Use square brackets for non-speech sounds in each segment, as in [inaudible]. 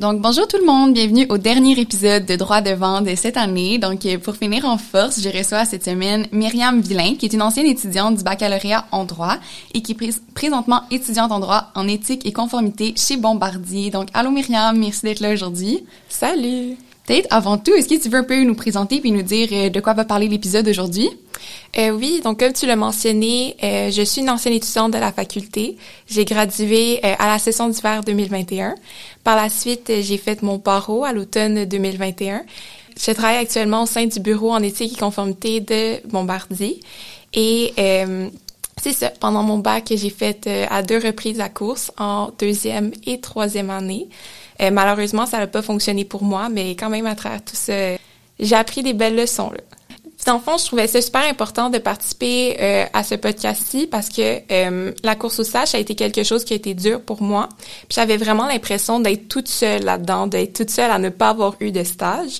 Donc bonjour tout le monde, bienvenue au dernier épisode de Droit devant de cette année. Donc euh, pour finir en force, je reçois cette semaine Myriam Villain, qui est une ancienne étudiante du baccalauréat en droit et qui est présentement étudiante en droit en éthique et conformité chez Bombardier. Donc allô Myriam, merci d'être là aujourd'hui. Salut. Peut-être avant tout, est-ce que tu veux un peu nous présenter puis nous dire euh, de quoi va parler l'épisode d'aujourd'hui? Euh, oui, donc comme tu l'as mentionné, euh, je suis une ancienne étudiante de la faculté. J'ai gradué euh, à la session d'hiver 2021. Par la suite, j'ai fait mon barreau à l'automne 2021. Je travaille actuellement au sein du bureau en éthique et conformité de Bombardier. Et c'est ça, pendant mon bac, j'ai fait à deux reprises la course en deuxième et troisième année. Euh, malheureusement, ça n'a pas fonctionné pour moi, mais quand même, à travers tout ça, j'ai appris des belles leçons. Là. Puis, fond, je trouvais ça super important de participer euh, à ce podcast-ci parce que euh, la course au stage a été quelque chose qui a été dur pour moi. J'avais vraiment l'impression d'être toute seule là-dedans, d'être toute seule à ne pas avoir eu de stage.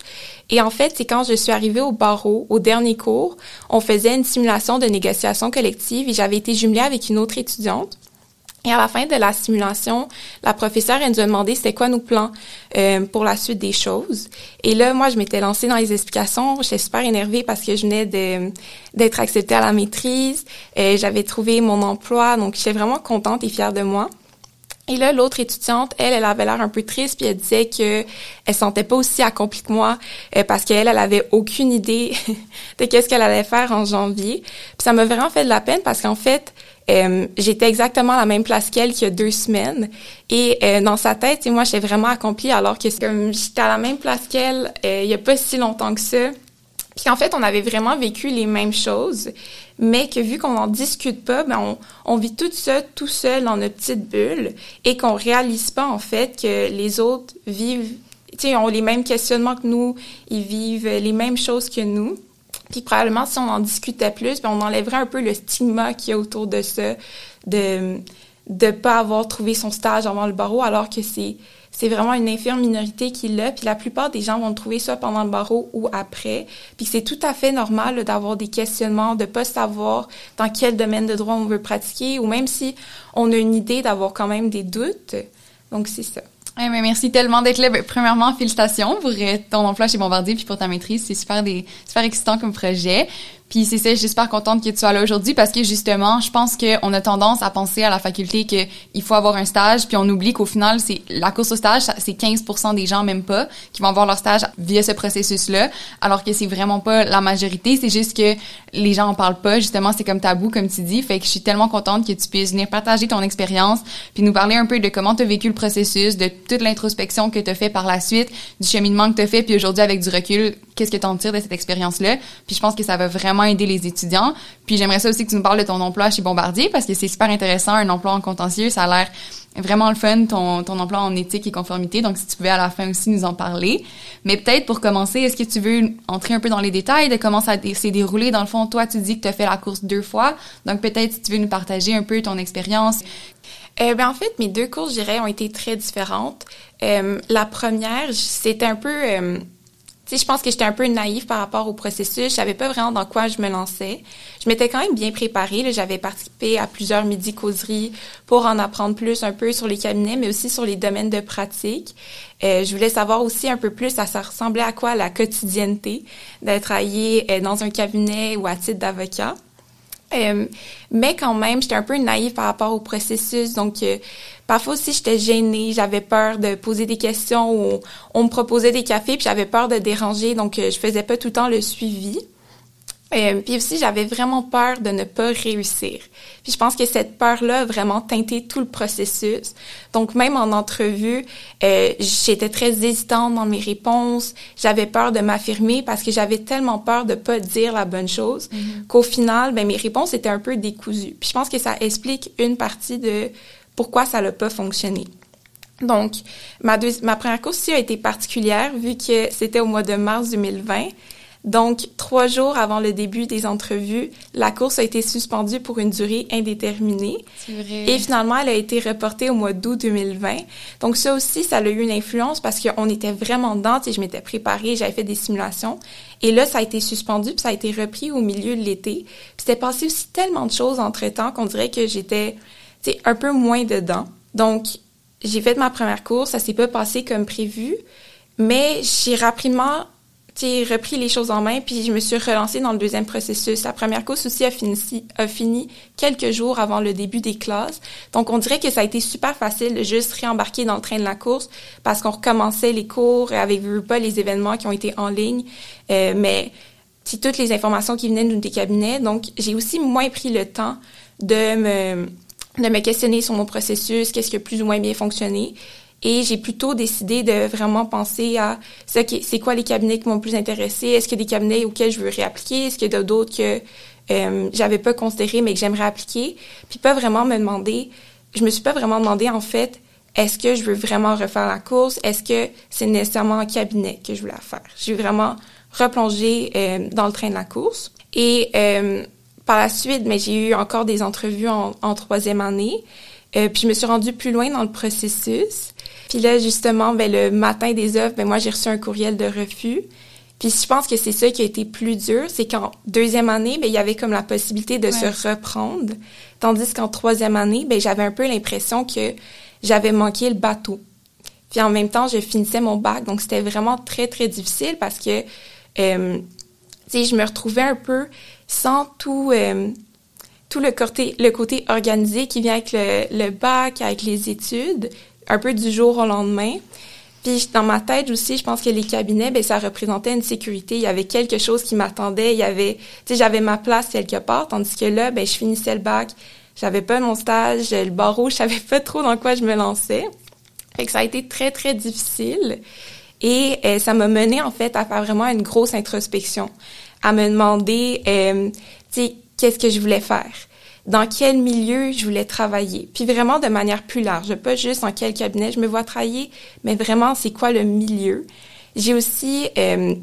Et en fait, c'est quand je suis arrivée au barreau, au dernier cours, on faisait une simulation de négociation collective et j'avais été jumelée avec une autre étudiante. Et à la fin de la simulation, la professeure elle nous a demandé c'était quoi nos plans euh, pour la suite des choses. Et là, moi, je m'étais lancée dans les explications. J'étais super énervée parce que je venais d'être acceptée à la maîtrise. Euh, J'avais trouvé mon emploi, donc j'étais vraiment contente et fière de moi. Et là, l'autre étudiante, elle, elle avait l'air un peu triste, puis elle disait que elle sentait pas aussi accomplie que moi, euh, parce qu'elle, elle avait aucune idée [laughs] de qu'est-ce qu'elle allait faire en janvier. Puis ça m'a vraiment fait de la peine parce qu'en fait, euh, j'étais exactement à la même place qu'elle qu'il y a deux semaines. Et euh, dans sa tête, moi, j'étais vraiment accomplie alors que comme j'étais à la même place qu'elle euh, il y a pas si longtemps que ça. Puis en fait, on avait vraiment vécu les mêmes choses, mais que vu qu'on n'en discute pas, ben on, vit tout ça tout seul dans notre petite bulle et qu'on réalise pas en fait que les autres vivent, tu ont les mêmes questionnements que nous, ils vivent les mêmes choses que nous. Puis probablement, si on en discutait plus, ben, on enlèverait un peu le stigma qu'il y a autour de ça, de de pas avoir trouvé son stage avant le barreau, alors que c'est c'est vraiment une infime minorité qui l'a. Puis la plupart des gens vont le trouver soit pendant le barreau ou après. Puis c'est tout à fait normal d'avoir des questionnements, de pas savoir dans quel domaine de droit on veut pratiquer, ou même si on a une idée d'avoir quand même des doutes. Donc c'est ça. Merci tellement d'être là. Ben, premièrement, félicitations pour euh, ton emploi chez Bombardier puis pour ta maîtrise. C'est super des super excitant comme projet. Puis c'est ça, je contente que tu sois là aujourd'hui parce que justement, je pense qu'on a tendance à penser à la faculté qu'il faut avoir un stage, puis on oublie qu'au final, c'est la course au stage, c'est 15% des gens même pas qui vont avoir leur stage via ce processus-là, alors que c'est vraiment pas la majorité. C'est juste que les gens en parlent pas. Justement, c'est comme tabou, comme tu dis. Fait que je suis tellement contente que tu puisses venir partager ton expérience, puis nous parler un peu de comment tu as vécu le processus, de toute l'introspection que tu as fait par la suite, du cheminement que tu as fait, puis aujourd'hui avec du recul, qu'est-ce que tu en tires de cette expérience-là. Puis je pense que ça va vraiment aider les étudiants. Puis j'aimerais ça aussi que tu nous parles de ton emploi chez Bombardier parce que c'est super intéressant, un emploi en contentieux, ça a l'air vraiment le fun, ton, ton emploi en éthique et conformité. Donc, si tu pouvais à la fin aussi nous en parler. Mais peut-être pour commencer, est-ce que tu veux entrer un peu dans les détails de comment ça s'est déroulé? Dans le fond, toi, tu dis que tu as fait la course deux fois. Donc, peut-être si tu veux nous partager un peu ton expérience. Euh, ben, en fait, mes deux courses, je dirais, ont été très différentes. Euh, la première, c'était un peu... Euh, je pense que j'étais un peu naïve par rapport au processus. Je savais pas vraiment dans quoi je me lançais. Je m'étais quand même bien préparée. J'avais participé à plusieurs midi causeries pour en apprendre plus un peu sur les cabinets, mais aussi sur les domaines de pratique. Euh, je voulais savoir aussi un peu plus, ça, ça ressemblait à quoi la quotidienneté d'être travailler euh, dans un cabinet ou à titre d'avocat. Euh, mais quand même, j'étais un peu naïve par rapport au processus. Donc, euh, parfois aussi, j'étais gênée. J'avais peur de poser des questions ou on me proposait des cafés, puis j'avais peur de déranger. Donc, euh, je faisais pas tout le temps le suivi. Euh, puis aussi, j'avais vraiment peur de ne pas réussir. Puis je pense que cette peur-là a vraiment teinté tout le processus. Donc même en entrevue, euh, j'étais très hésitante dans mes réponses. J'avais peur de m'affirmer parce que j'avais tellement peur de pas dire la bonne chose mm-hmm. qu'au final, ben mes réponses étaient un peu décousues. Puis je pense que ça explique une partie de pourquoi ça n'a pas fonctionné. Donc, ma, ma première course aussi a été particulière vu que c'était au mois de mars 2020. Donc, trois jours avant le début des entrevues, la course a été suspendue pour une durée indéterminée. Vrai. Et finalement, elle a été reportée au mois d'août 2020. Donc, ça aussi, ça a eu une influence parce qu'on était vraiment dedans. Et je m'étais préparée, j'avais fait des simulations. Et là, ça a été suspendu, puis ça a été repris au milieu de l'été. Puis c'était passé aussi tellement de choses entre-temps qu'on dirait que j'étais un peu moins dedans. Donc, j'ai fait ma première course, ça s'est pas passé comme prévu, mais j'ai rapidement repris les choses en main, puis je me suis relancée dans le deuxième processus. La première course aussi a fini, a fini quelques jours avant le début des classes. Donc, on dirait que ça a été super facile de juste réembarquer dans le train de la course parce qu'on recommençait les cours avec pas les événements qui ont été en ligne. Euh, mais toutes les informations qui venaient des cabinets. Donc, j'ai aussi moins pris le temps de me de me questionner sur mon processus, qu'est-ce qui a plus ou moins bien fonctionné. Et j'ai plutôt décidé de vraiment penser à c'est quoi les cabinets qui m'ont plus intéressé? Est-ce qu'il y a des cabinets auxquels je veux réappliquer? Est-ce qu'il y a d'autres que euh, j'avais pas considéré mais que j'aimerais appliquer? Puis pas vraiment me demander, je me suis pas vraiment demandé en fait, est-ce que je veux vraiment refaire la course? Est-ce que c'est nécessairement un cabinet que je voulais faire? J'ai vraiment replongé euh, dans le train de la course. Et euh, par la suite, mais j'ai eu encore des entrevues en, en troisième année. Euh, puis je me suis rendue plus loin dans le processus. Puis là, justement, ben, le matin des offres, ben, moi, j'ai reçu un courriel de refus. Puis je pense que c'est ça qui a été plus dur, c'est qu'en deuxième année, ben, il y avait comme la possibilité de se reprendre. Tandis qu'en troisième année, ben, j'avais un peu l'impression que j'avais manqué le bateau. Puis en même temps, je finissais mon bac, donc c'était vraiment très, très difficile parce que, euh, tu sais, je me retrouvais un peu sans tout... Euh, tout le côté, le côté organisé qui vient avec le, le bac, avec les études, un peu du jour au lendemain. Puis dans ma tête aussi, je pense que les cabinets, ben ça représentait une sécurité. Il y avait quelque chose qui m'attendait. Il y avait, tu sais, j'avais ma place quelque part. Tandis que là, ben je finissais le bac, j'avais pas mon stage, le barreau, je savais pas trop dans quoi je me lançais. Fait que ça a été très très difficile. Et euh, ça m'a mené en fait à faire vraiment une grosse introspection, à me demander, euh, tu sais, qu'est-ce que je voulais faire, dans quel milieu je voulais travailler, puis vraiment de manière plus large, pas juste en quel cabinet je me vois travailler, mais vraiment c'est quoi le milieu. J'ai aussi euh,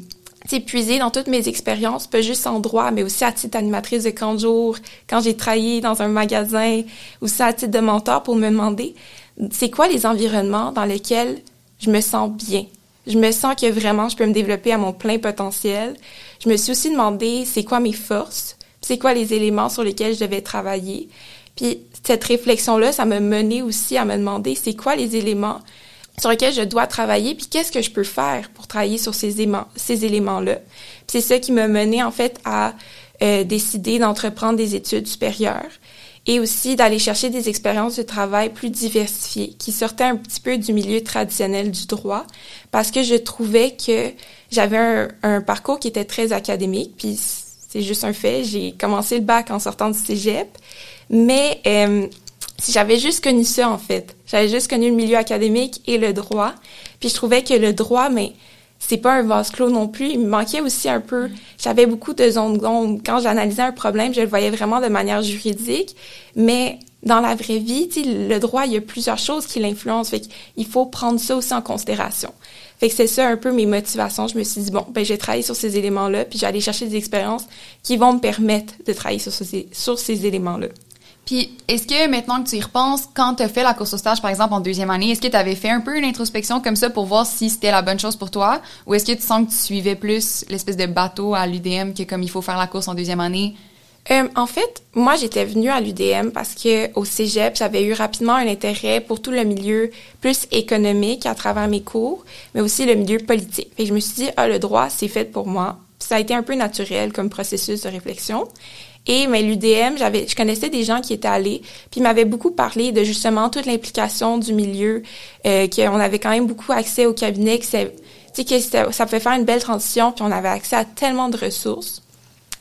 puisé dans toutes mes expériences, pas juste en droit, mais aussi à titre animatrice de camp de jour, quand j'ai travaillé dans un magasin, aussi à titre de mentor pour me demander c'est quoi les environnements dans lesquels je me sens bien? Je me sens que vraiment je peux me développer à mon plein potentiel. Je me suis aussi demandé c'est quoi mes forces, c'est quoi les éléments sur lesquels je devais travailler? Puis cette réflexion-là, ça m'a mené aussi à me demander c'est quoi les éléments sur lesquels je dois travailler, puis qu'est-ce que je peux faire pour travailler sur ces, éléments, ces éléments-là? c'est ça qui m'a mené en fait à euh, décider d'entreprendre des études supérieures et aussi d'aller chercher des expériences de travail plus diversifiées, qui sortaient un petit peu du milieu traditionnel du droit, parce que je trouvais que j'avais un, un parcours qui était très académique, puis c'est juste un fait. J'ai commencé le bac en sortant du cégep, mais euh, si j'avais juste connu ça en fait, j'avais juste connu le milieu académique et le droit, puis je trouvais que le droit, mais c'est pas un vase clos non plus. Il me manquait aussi un peu. J'avais beaucoup de zones d'ombre. Quand j'analysais un problème, je le voyais vraiment de manière juridique, mais dans la vraie vie, le droit, il y a plusieurs choses qui l'influencent. Fait qu'il faut prendre ça aussi en considération. Fait que c'est ça un peu mes motivations. Je me suis dit, bon, ben, je vais travailler sur ces éléments-là, puis j'allais chercher des expériences qui vont me permettre de travailler sur, ces, sur ces éléments-là. Puis, est-ce que maintenant que tu y repenses, quand tu as fait la course au stage, par exemple, en deuxième année, est-ce que tu avais fait un peu une introspection comme ça pour voir si c'était la bonne chose pour toi? Ou est-ce que tu sens que tu suivais plus l'espèce de bateau à l'UDM que comme il faut faire la course en deuxième année? Euh, en fait, moi, j'étais venue à l'UDM parce que au cégep, j'avais eu rapidement un intérêt pour tout le milieu plus économique à travers mes cours, mais aussi le milieu politique. Et je me suis dit, ah, le droit, c'est fait pour moi. Ça a été un peu naturel comme processus de réflexion. Et mais l'UDM, j'avais, je connaissais des gens qui étaient allés, puis m'avaient beaucoup parlé de justement toute l'implication du milieu, euh, qu'on avait quand même beaucoup accès au cabinet, que, que ça pouvait faire une belle transition, puis on avait accès à tellement de ressources.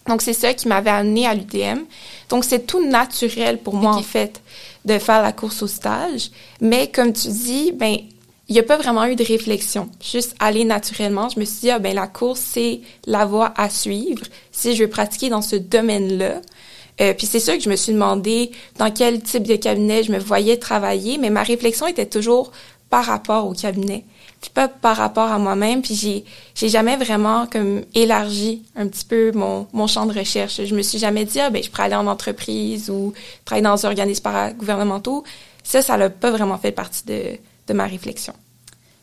Donc, c'est ça qui m'avait amené à l'UTM. Donc, c'est tout naturel pour moi, en fait, de faire la course au stage. Mais comme tu dis, ben, il n'y a pas vraiment eu de réflexion. Juste aller naturellement. Je me suis dit, ah, ben, la course, c'est la voie à suivre si je veux pratiquer dans ce domaine-là. Euh, puis c'est sûr que je me suis demandé dans quel type de cabinet je me voyais travailler, mais ma réflexion était toujours par rapport au cabinet puis pas par rapport à moi-même. Puis j'ai, j'ai jamais vraiment comme élargi un petit peu mon, mon champ de recherche. Je me suis jamais dit, ah, ben, je pourrais aller en entreprise ou travailler dans un organisme paragouvernementaux. Ça, ça n'a pas vraiment fait partie de, de ma réflexion.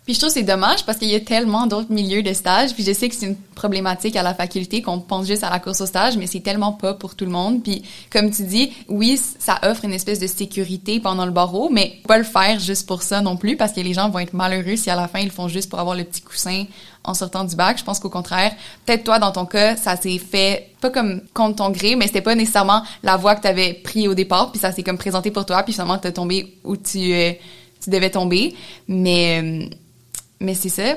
Puis je trouve c'est dommage parce qu'il y a tellement d'autres milieux de stage. Puis je sais que c'est une problématique à la faculté qu'on pense juste à la course au stage, mais c'est tellement pas pour tout le monde. Puis comme tu dis, oui, ça offre une espèce de sécurité pendant le barreau, mais pas le faire juste pour ça non plus parce que les gens vont être malheureux si à la fin ils font juste pour avoir le petit coussin en sortant du bac. Je pense qu'au contraire, peut-être toi dans ton cas, ça s'est fait pas comme contre ton gré, mais c'était pas nécessairement la voie que tu avais pris au départ, puis ça s'est comme présenté pour toi, puis finalement t'es tombé où tu euh, tu devais tomber. Mais euh, mais c'est ça.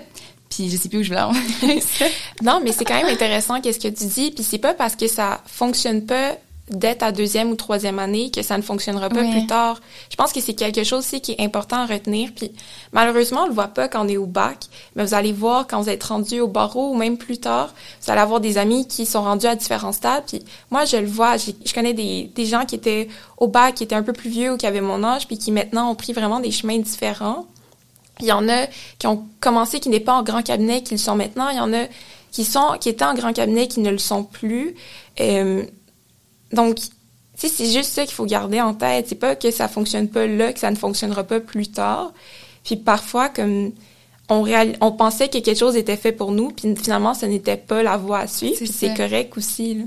Puis je sais plus où je vais [laughs] non, mais c'est quand même intéressant qu'est-ce que tu dis. Puis c'est pas parce que ça fonctionne pas dès ta deuxième ou troisième année que ça ne fonctionnera pas plus tard. Je pense que c'est quelque chose aussi qui est important à retenir. Puis malheureusement, on le voit pas quand on est au bac, mais vous allez voir quand vous êtes rendu au barreau ou même plus tard, vous allez avoir des amis qui sont rendus à différents stades. Puis moi, je le vois, je connais des, des gens qui étaient au bac, qui étaient un peu plus vieux ou qui avaient mon âge, puis qui maintenant ont pris vraiment des chemins différents. Il y en a qui ont commencé, qui n'est pas en grand cabinet, qui le sont maintenant. Il y en a qui sont, qui étaient en grand cabinet, qui ne le sont plus. Euh, donc, c'est juste ça qu'il faut garder en tête. C'est pas que ça fonctionne pas là, que ça ne fonctionnera pas plus tard. Puis parfois, comme on, on pensait que quelque chose était fait pour nous, puis finalement, ce n'était pas la voie à suivre. Puis c'est correct aussi. Là.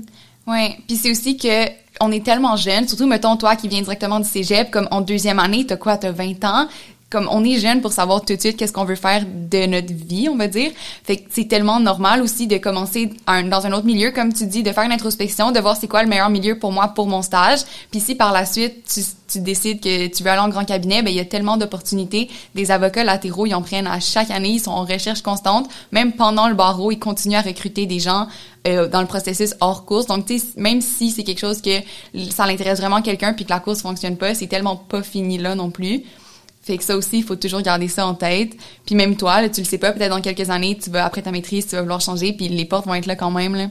Ouais. Puis c'est aussi que on est tellement jeune, surtout mettons toi qui viens directement du cégep, comme en deuxième année, t'as quoi, t'as 20 ans? Comme on est jeune pour savoir tout de suite qu'est-ce qu'on veut faire de notre vie, on va dire. Fait que c'est tellement normal aussi de commencer dans un autre milieu, comme tu dis, de faire une introspection, de voir c'est quoi le meilleur milieu pour moi pour mon stage. Puis si par la suite tu, tu décides que tu veux aller en grand cabinet, ben il y a tellement d'opportunités. Des avocats latéraux, ils en prennent à chaque année, ils sont en recherche constante. Même pendant le barreau, ils continuent à recruter des gens euh, dans le processus hors course. Donc, tu sais, même si c'est quelque chose que ça l'intéresse vraiment quelqu'un puis que la course fonctionne pas, c'est tellement pas fini là non plus. Fait que ça aussi, il faut toujours garder ça en tête. Puis même toi, tu le sais pas, peut-être dans quelques années, tu vas après ta maîtrise, tu vas vouloir changer, puis les portes vont être là quand même. Là.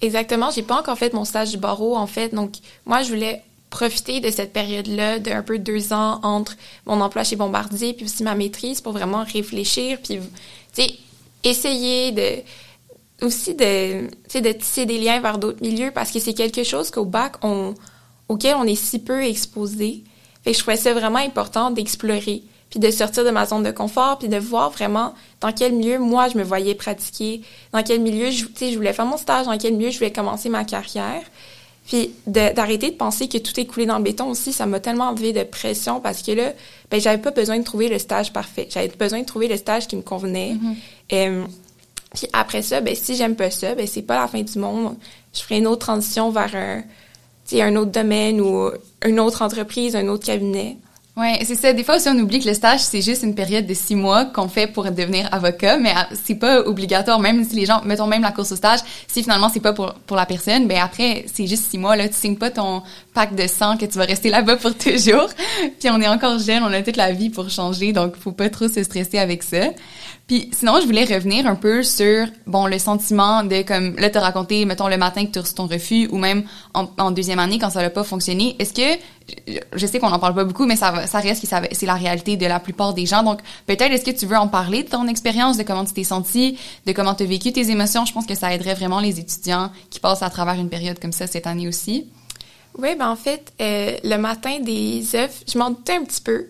Exactement. J'ai pas encore fait mon stage du barreau, en fait. Donc, moi, je voulais profiter de cette période-là d'un peu deux ans entre mon emploi chez Bombardier puis aussi ma maîtrise pour vraiment réfléchir puis tu sais essayer de aussi de de tisser des liens vers d'autres milieux parce que c'est quelque chose qu'au bac on auquel on est si peu exposé fait que je trouvais ça vraiment important d'explorer, puis de sortir de ma zone de confort, puis de voir vraiment dans quel milieu moi je me voyais pratiquer, dans quel milieu je, je voulais faire mon stage, dans quel milieu je voulais commencer ma carrière. Puis d'arrêter de, penser que tout est coulé dans le béton aussi, ça m'a tellement enlevé de pression parce que là, ben j'avais pas besoin de trouver le stage parfait. J'avais besoin de trouver le stage qui me convenait. Mm-hmm. puis après ça, ben si j'aime pas ça, ben c'est pas la fin du monde. Je ferai une autre transition vers un, un autre domaine ou une autre entreprise, un autre cabinet. Oui, c'est ça. Des fois aussi, on oublie que le stage, c'est juste une période de six mois qu'on fait pour devenir avocat, mais c'est pas obligatoire. Même si les gens, mettons même la course au stage, si finalement c'est pas pour, pour la personne, ben après, c'est juste six mois, là. Tu signes pas ton pack de sang que tu vas rester là-bas pour toujours. [laughs] Puis on est encore jeune, on a toute la vie pour changer, donc faut pas trop se stresser avec ça. Sinon, je voulais revenir un peu sur bon le sentiment de comme là te raconter mettons le matin que tu reçu ton refus ou même en, deuxième année quand ça n'a pas fonctionné. Est-ce que je sais qu'on en parle pas beaucoup mais ça ça reste que c'est la réalité de la plupart des gens. Donc peut-être est-ce que tu veux en parler de ton expérience, de comment tu t'es senti, de comment tu as vécu tes émotions? Je pense que ça aiderait vraiment les étudiants qui passent à travers une période comme ça cette année aussi. Oui, ben en fait, euh, le matin des œufs, je m'en doutais un petit peu.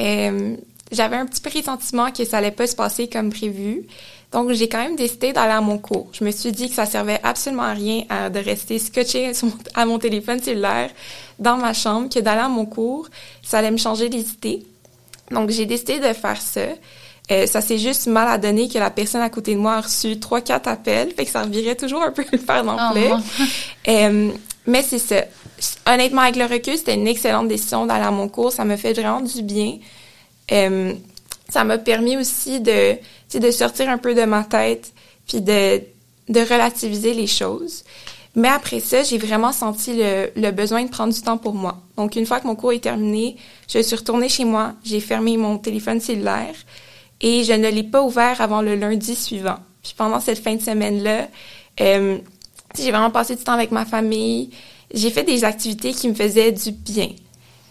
Euh, j'avais un petit pressentiment que ça allait pas se passer comme prévu. Donc, j'ai quand même décidé d'aller à mon cours. Je me suis dit que ça servait absolument à rien de rester scotché [laughs] à mon téléphone cellulaire dans ma chambre, que d'aller à mon cours, ça allait me changer les idées. Donc, j'ai décidé de faire ça. Euh, ça s'est juste mal à donner que la personne à côté de moi a reçu trois, quatre appels, fait que ça revirait toujours un peu le faire d'emblée. Oh, [laughs] euh, mais c'est ça. Honnêtement, avec le recul, c'était une excellente décision d'aller à mon cours. Ça me fait vraiment du bien. Euh, ça m'a permis aussi de, de sortir un peu de ma tête, puis de, de relativiser les choses. Mais après ça, j'ai vraiment senti le, le, besoin de prendre du temps pour moi. Donc, une fois que mon cours est terminé, je suis retournée chez moi, j'ai fermé mon téléphone cellulaire et je ne l'ai pas ouvert avant le lundi suivant. Puis pendant cette fin de semaine-là, euh, j'ai vraiment passé du temps avec ma famille. J'ai fait des activités qui me faisaient du bien.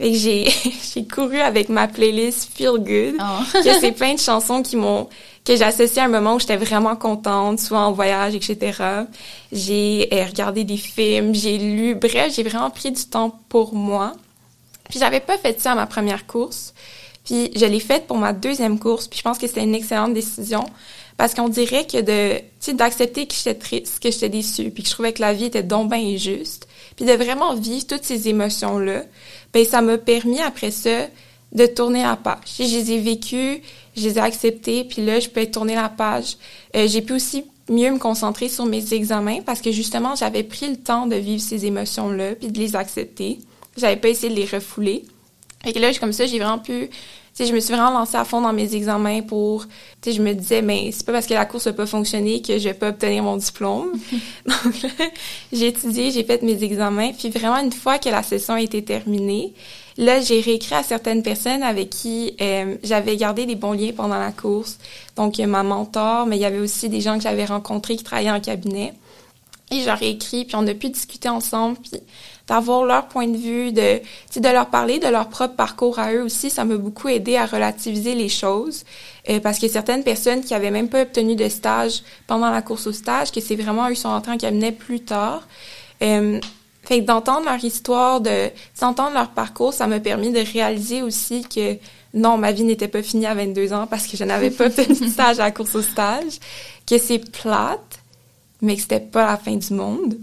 Fait que j'ai, [laughs] j'ai couru avec ma playlist Feel Good, oh. que c'est plein de chansons qui m'ont, que j'ai associé à un moment où j'étais vraiment contente, soit en voyage, etc. J'ai euh, regardé des films, j'ai lu, bref, j'ai vraiment pris du temps pour moi. Puis j'avais pas fait ça à ma première course. Puis je l'ai faite pour ma deuxième course, puis je pense que c'était une excellente décision parce qu'on dirait que de d'accepter que j'étais triste, que j'étais déçue, puis que je trouvais que la vie était donc bien injuste, puis de vraiment vivre toutes ces émotions là, ben ça m'a permis après ça de tourner la page. Je les ai vécues, je les ai acceptées, puis là je peux tourner la page. Euh, j'ai pu aussi mieux me concentrer sur mes examens parce que justement j'avais pris le temps de vivre ces émotions là puis de les accepter. J'avais pas essayé de les refouler. Et que là, comme ça, j'ai vraiment pu sais, je me suis vraiment lancée à fond dans mes examens pour, tu sais, je me disais, mais c'est pas parce que la course n'a pas fonctionné que je vais pas obtenir mon diplôme. [laughs] [laughs] Donc là, j'ai étudié, j'ai fait mes examens, puis vraiment une fois que la session a été terminée, là, j'ai réécrit à certaines personnes avec qui euh, j'avais gardé des bons liens pendant la course. Donc, ma mentor, mais il y avait aussi des gens que j'avais rencontrés qui travaillaient en cabinet. Et j'aurais écrit, puis on a pu discuter ensemble, puis d'avoir leur point de vue, de, de leur parler de leur propre parcours à eux aussi, ça m'a beaucoup aidé à relativiser les choses. Euh, parce que certaines personnes qui avaient même pas obtenu de stage pendant la course au stage, que c'est vraiment eux sont entrés en cabinet plus tard. Euh, fait que d'entendre leur histoire, de d'entendre leur parcours, ça m'a permis de réaliser aussi que non, ma vie n'était pas finie à 22 ans parce que je n'avais pas obtenu de stage à la course au stage, que c'est plate, mais que c'était pas la fin du monde.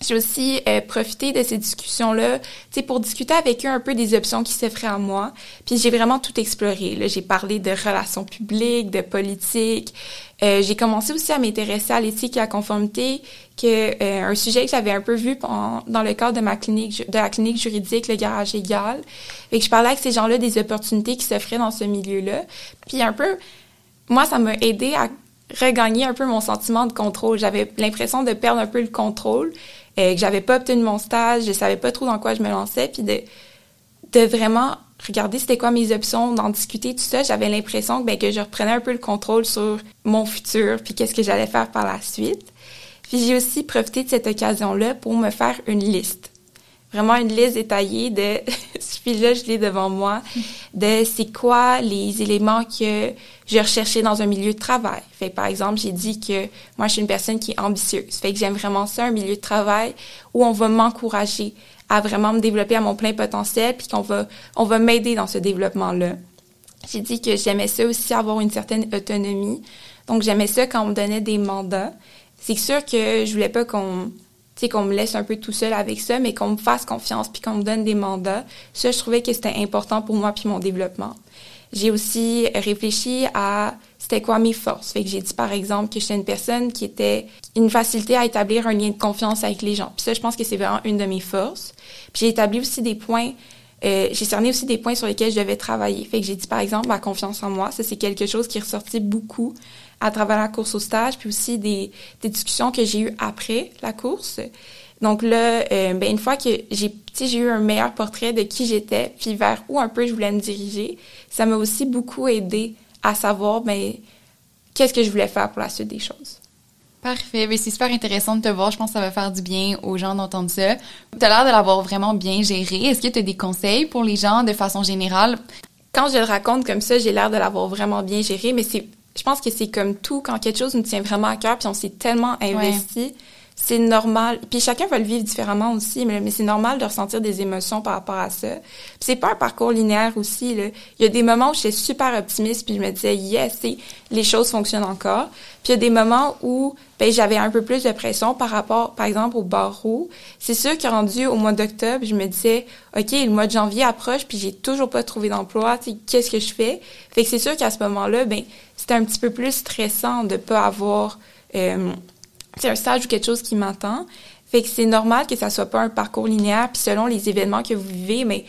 J'ai aussi euh, profité de ces discussions-là, tu pour discuter avec eux un peu des options qui s'offraient à moi. Puis j'ai vraiment tout exploré. J'ai parlé de relations publiques, de politique. Euh, j'ai commencé aussi à m'intéresser à l'éthique et à la conformité, que euh, un sujet que j'avais un peu vu dans le cadre de ma clinique, de la clinique juridique, le garage égal. Et que je parlais avec ces gens-là des opportunités qui s'offraient dans ce milieu-là. Puis un peu, moi, ça m'a aidé à regagner un peu mon sentiment de contrôle. J'avais l'impression de perdre un peu le contrôle, que j'avais pas obtenu mon stage, je savais pas trop dans quoi je me lançais, puis de vraiment regarder c'était quoi mes options, d'en discuter tout ça, j'avais l'impression ben, que je reprenais un peu le contrôle sur mon futur, puis qu'est-ce que j'allais faire par la suite. Puis j'ai aussi profité de cette occasion-là pour me faire une liste vraiment une liste détaillée de, [laughs] puis là, je l'ai devant moi, de c'est quoi les éléments que je recherchais dans un milieu de travail. Fait par exemple, j'ai dit que moi, je suis une personne qui est ambitieuse. Fait que j'aime vraiment ça, un milieu de travail où on va m'encourager à vraiment me développer à mon plein potentiel, puis qu'on va, on va m'aider dans ce développement-là. J'ai dit que j'aimais ça aussi avoir une certaine autonomie. Donc, j'aimais ça quand on me donnait des mandats. C'est sûr que je voulais pas qu'on sais, qu'on me laisse un peu tout seul avec ça, mais qu'on me fasse confiance puis qu'on me donne des mandats. Ça, je trouvais que c'était important pour moi puis mon développement. J'ai aussi réfléchi à c'était quoi mes forces. Fait que j'ai dit par exemple que j'étais une personne qui était une facilité à établir un lien de confiance avec les gens. Puis ça, je pense que c'est vraiment une de mes forces. Puis j'ai établi aussi des points euh, j'ai cerné aussi des points sur lesquels je devais travailler. Fait que j'ai dit, par exemple, ma confiance en moi. Ça, c'est quelque chose qui est ressorti beaucoup à travers la course au stage, puis aussi des, des discussions que j'ai eues après la course. Donc là, euh, ben une fois que j'ai j'ai eu un meilleur portrait de qui j'étais, puis vers où un peu je voulais me diriger, ça m'a aussi beaucoup aidé à savoir ben qu'est-ce que je voulais faire pour la suite des choses. Parfait. Mais c'est super intéressant de te voir. Je pense que ça va faire du bien aux gens d'entendre ça. Tu as l'air de l'avoir vraiment bien géré. Est-ce que tu as des conseils pour les gens de façon générale? Quand je le raconte comme ça, j'ai l'air de l'avoir vraiment bien géré, mais c'est je pense que c'est comme tout, quand quelque chose nous tient vraiment à cœur, puis on s'est tellement investi, c'est normal. Puis chacun va le vivre différemment aussi, mais, mais c'est normal de ressentir des émotions par rapport à ça. Puis c'est pas un parcours linéaire aussi. Là. Il y a des moments où j'étais super optimiste, puis je me disais yes, les choses fonctionnent encore. Puis il y a des moments où ben, j'avais un peu plus de pression par rapport, par exemple, au barreau. C'est sûr qu'à rendu au mois d'octobre, je me disais ok, le mois de janvier approche, puis j'ai toujours pas trouvé d'emploi. Qu'est-ce que je fais? Fait que c'est sûr qu'à ce moment-là, ben c'était un petit peu plus stressant de pas avoir euh, un stage ou quelque chose qui m'attend. Fait que c'est normal que ça soit pas un parcours linéaire, puis selon les événements que vous vivez, mais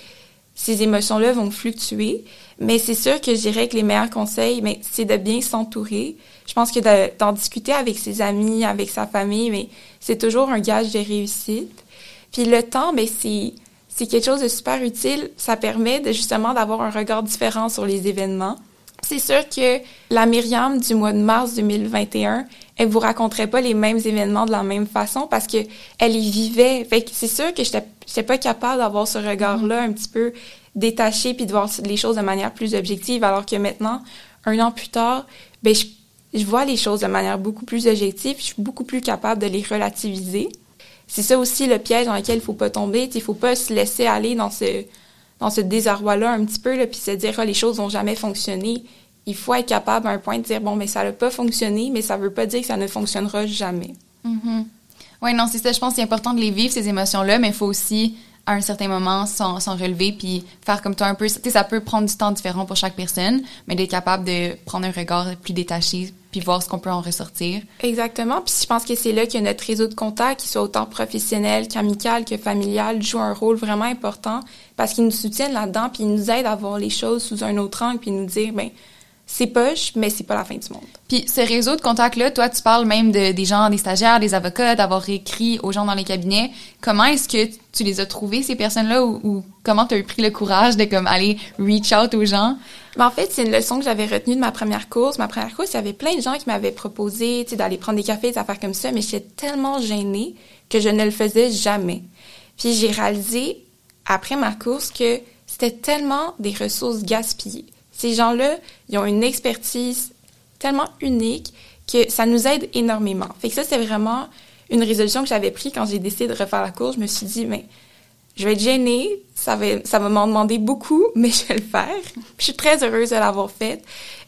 ces émotions-là vont fluctuer. Mais c'est sûr que je dirais que les meilleurs conseils, mais c'est de bien s'entourer. Je pense que d'en discuter avec ses amis, avec sa famille, mais c'est toujours un gage de réussite. Puis le temps, mais c'est c'est quelque chose de super utile. Ça permet de justement d'avoir un regard différent sur les événements. C'est sûr que la Myriam du mois de mars 2021, elle vous raconterait pas les mêmes événements de la même façon parce que elle y vivait. Fait que c'est sûr que j'étais pas capable d'avoir ce regard-là un petit peu détaché puis de voir les choses de manière plus objective alors que maintenant, un an plus tard, ben je, je vois les choses de manière beaucoup plus objective, je suis beaucoup plus capable de les relativiser. C'est ça aussi le piège dans lequel il faut pas tomber, il faut pas se laisser aller dans ce dans ce désarroi-là un petit peu, là, puis se dire, ah, les choses n'ont jamais fonctionné. Il faut être capable à un point de dire, bon, mais ça n'a pas fonctionné, mais ça ne veut pas dire que ça ne fonctionnera jamais. Mm-hmm. Oui, non, c'est ça. Je pense que c'est important de les vivre, ces émotions-là, mais il faut aussi, à un certain moment, s'en relever puis faire comme toi un peu. Tu sais, ça peut prendre du temps différent pour chaque personne, mais d'être capable de prendre un regard plus détaché puis voir ce qu'on peut en ressortir. Exactement. Puis je pense que c'est là que notre réseau de contacts, qu'il soit autant professionnel qu'amical que familial, joue un rôle vraiment important parce qu'ils nous soutiennent là-dedans puis ils nous aident à voir les choses sous un autre angle puis nous dire, ben c'est poche, mais c'est pas la fin du monde. Puis ce réseau de contacts-là, toi, tu parles même de, des gens, des stagiaires, des avocats, d'avoir écrit aux gens dans les cabinets. Comment est-ce que tu les as trouvés, ces personnes-là, ou, comment tu as eu pris le courage de comme aller reach out aux gens? Ben, en fait, c'est une leçon que j'avais retenue de ma première course. Ma première course, il y avait plein de gens qui m'avaient proposé d'aller prendre des cafés, des affaires comme ça, mais j'étais tellement gênée que je ne le faisais jamais. Puis j'ai réalisé, après ma course, que c'était tellement des ressources gaspillées ces gens-là, ils ont une expertise tellement unique que ça nous aide énormément. Fait que ça, c'est vraiment une résolution que j'avais prise quand j'ai décidé de refaire la course. Je me suis dit, mais je vais être gênée, ça va, ça va m'en demander beaucoup, [laughs] mais je vais le faire. je suis très heureuse de l'avoir fait.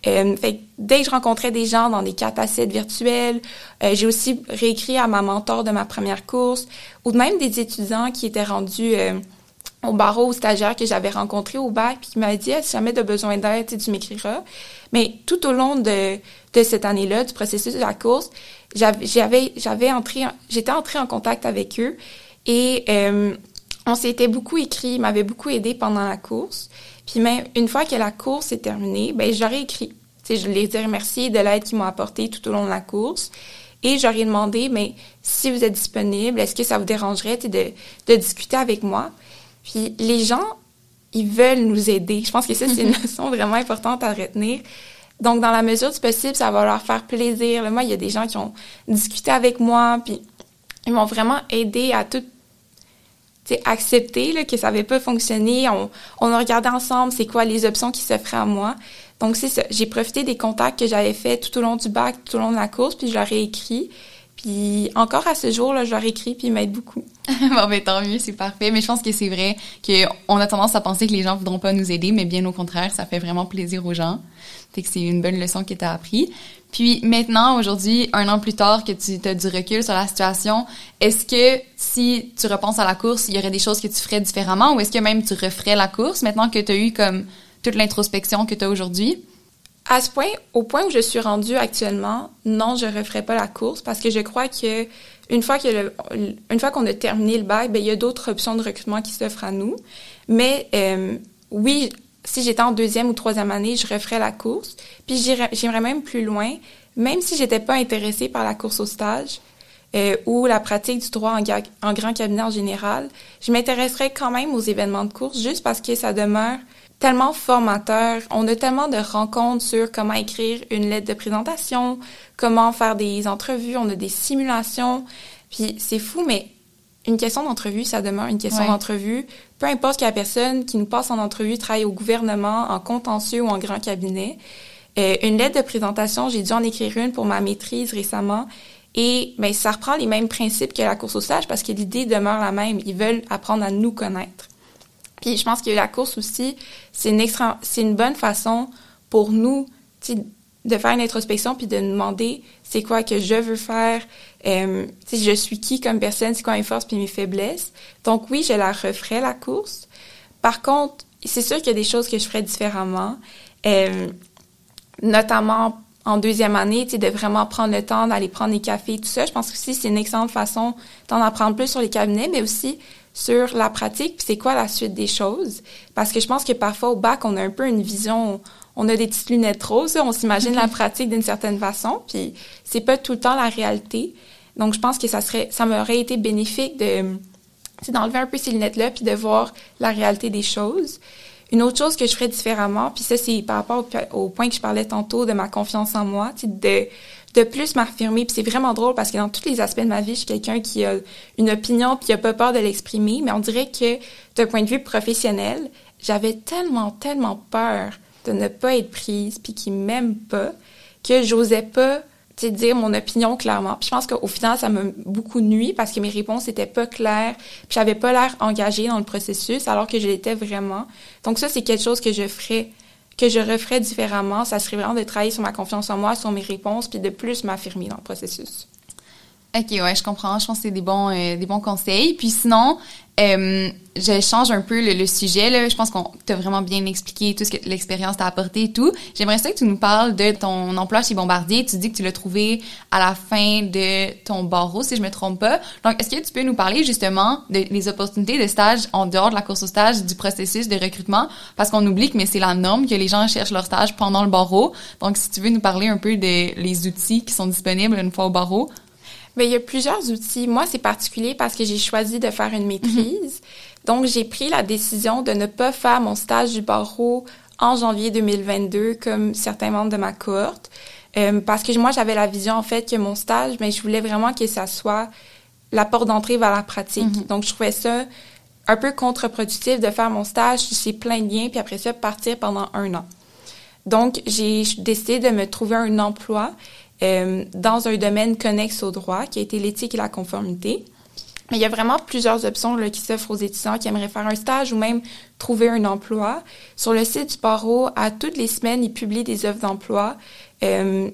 Euh, fait que dès que je rencontrais des gens dans des capacités virtuelles, euh, j'ai aussi réécrit à ma mentor de ma première course, ou même des étudiants qui étaient rendus euh, au barreau, au stagiaire que j'avais rencontré au bac, puis qui m'avait dit si jamais tu as besoin d'aide, tu m'écriras. Mais tout au long de, de cette année-là, du processus de la course, j'avais j'avais entré j'étais entrée en contact avec eux et euh, on s'était beaucoup écrit, ils m'avaient beaucoup aidé pendant la course. Puis même une fois que la course est terminée, ben j'aurais écrit. sais, je les ai remerciés de l'aide qu'ils m'ont apportée tout au long de la course. Et j'aurais demandé, mais si vous êtes disponible, est-ce que ça vous dérangerait de, de discuter avec moi? Puis les gens, ils veulent nous aider. Je pense que ça, c'est une leçon vraiment importante à retenir. Donc, dans la mesure du possible, ça va leur faire plaisir. moi, il y a des gens qui ont discuté avec moi, puis ils m'ont vraiment aidé à tout accepter là, que ça n'avait pas fonctionné. On, on a regardé ensemble c'est quoi les options qui s'offraient à moi. Donc, c'est ça. J'ai profité des contacts que j'avais faits tout au long du bac, tout au long de la course, puis je leur ai écrit. Puis encore à ce jour, là, je leur écris, puis ils m'aident beaucoup. [laughs] bon, ben tant mieux, c'est parfait. Mais je pense que c'est vrai qu'on a tendance à penser que les gens voudront pas nous aider, mais bien au contraire, ça fait vraiment plaisir aux gens. Fait c'est une bonne leçon que tu as appris. Puis maintenant, aujourd'hui, un an plus tard que tu as du recul sur la situation, est-ce que si tu repenses à la course, il y aurait des choses que tu ferais différemment ou est-ce que même tu referais la course maintenant que tu as eu comme toute l'introspection que tu as aujourd'hui? À ce point, au point où je suis rendue actuellement, non, je referai pas la course parce que je crois que une fois que une fois qu'on a terminé le bac, ben il y a d'autres options de recrutement qui s'offrent à nous. Mais euh, oui, si j'étais en deuxième ou troisième année, je referais la course. Puis j'aimerais même plus loin, même si j'étais pas intéressée par la course au stage euh, ou la pratique du droit en, en grand cabinet en général, je m'intéresserais quand même aux événements de course juste parce que ça demeure tellement formateur. On a tellement de rencontres sur comment écrire une lettre de présentation, comment faire des entrevues, on a des simulations. Puis c'est fou, mais une question d'entrevue, ça demeure une question d'entrevue. Peu importe que la personne qui nous passe en entrevue travaille au gouvernement, en contentieux ou en grand cabinet. Euh, une lettre de présentation, j'ai dû en écrire une pour ma maîtrise récemment. Et ben, ça reprend les mêmes principes que la course au stage parce que l'idée demeure la même. Ils veulent apprendre à nous connaître. Puis je pense que la course aussi, c'est une extra, une bonne façon pour nous, de faire une introspection puis de demander c'est quoi que je veux faire, euh, je suis qui comme personne, c'est quoi mes forces puis mes faiblesses. Donc oui, je la referai la course. Par contre, c'est sûr qu'il y a des choses que je ferais différemment, euh, notamment en deuxième année, de vraiment prendre le temps d'aller prendre des cafés, tout ça. Je pense que c'est une excellente façon d'en apprendre plus sur les cabinets, mais aussi sur la pratique, puis c'est quoi la suite des choses? Parce que je pense que parfois au bac, on a un peu une vision, on a des petites lunettes roses, on s'imagine la pratique d'une certaine façon, puis c'est pas tout le temps la réalité. Donc je pense que ça serait, ça m'aurait été bénéfique de, d'enlever un peu ces lunettes-là, puis de voir la réalité des choses. Une autre chose que je ferais différemment, puis ça c'est par rapport au, au, point que je parlais tantôt de ma confiance en moi, de de plus m'affirmer. Puis c'est vraiment drôle parce que dans tous les aspects de ma vie, je suis quelqu'un qui a une opinion puis qui a pas peur de l'exprimer. Mais on dirait que d'un point de vue professionnel, j'avais tellement, tellement peur de ne pas être prise puis qu'ils m'aiment pas que j'osais pas dire mon opinion clairement. Je pense qu'au final, ça m'a beaucoup nuit parce que mes réponses étaient pas claires, puis j'avais pas l'air engagée dans le processus alors que je l'étais vraiment. Donc ça, c'est quelque chose que je ferais, que je referais différemment. Ça serait vraiment de travailler sur ma confiance en moi, sur mes réponses, puis de plus m'affirmer dans le processus. Ok, ouais, je comprends. Je pense que c'est des bons, euh, des bons conseils. Puis sinon, euh, je change un peu le, sujet. Là. Je pense qu'on t'a vraiment bien expliqué tout ce que l'expérience t'a apporté et tout. J'aimerais ça que tu nous parles de ton emploi chez Bombardier. Tu dis que tu l'as trouvé à la fin de ton barreau, si je me trompe pas. Donc, est-ce que tu peux nous parler justement des opportunités de stage en dehors de la course au stage, du processus de recrutement? Parce qu'on oublie que mais c'est la norme que les gens cherchent leur stage pendant le barreau. Donc, si tu veux nous parler un peu des les outils qui sont disponibles une fois au barreau, mais il y a plusieurs outils. Moi, c'est particulier parce que j'ai choisi de faire une maîtrise. Donc, j'ai pris la décision de ne pas faire mon stage du barreau en janvier 2022 comme certains membres de ma cohorte. Euh, parce que moi, j'avais la vision, en fait, que mon stage, mais je voulais vraiment que ça soit la porte d'entrée vers la pratique. Mhm. Donc, je trouvais ça un peu contre-productif de faire mon stage chez plein de liens, puis après ça, partir pendant un an. Donc, j'ai décidé de me trouver un emploi euh, dans un domaine connexe au droit, qui a été l'éthique et la conformité. Mais il y a vraiment plusieurs options là, qui s'offrent aux étudiants qui aimeraient faire un stage ou même trouver un emploi. Sur le site du barreau, à toutes les semaines, ils publient des offres d'emploi. Euh,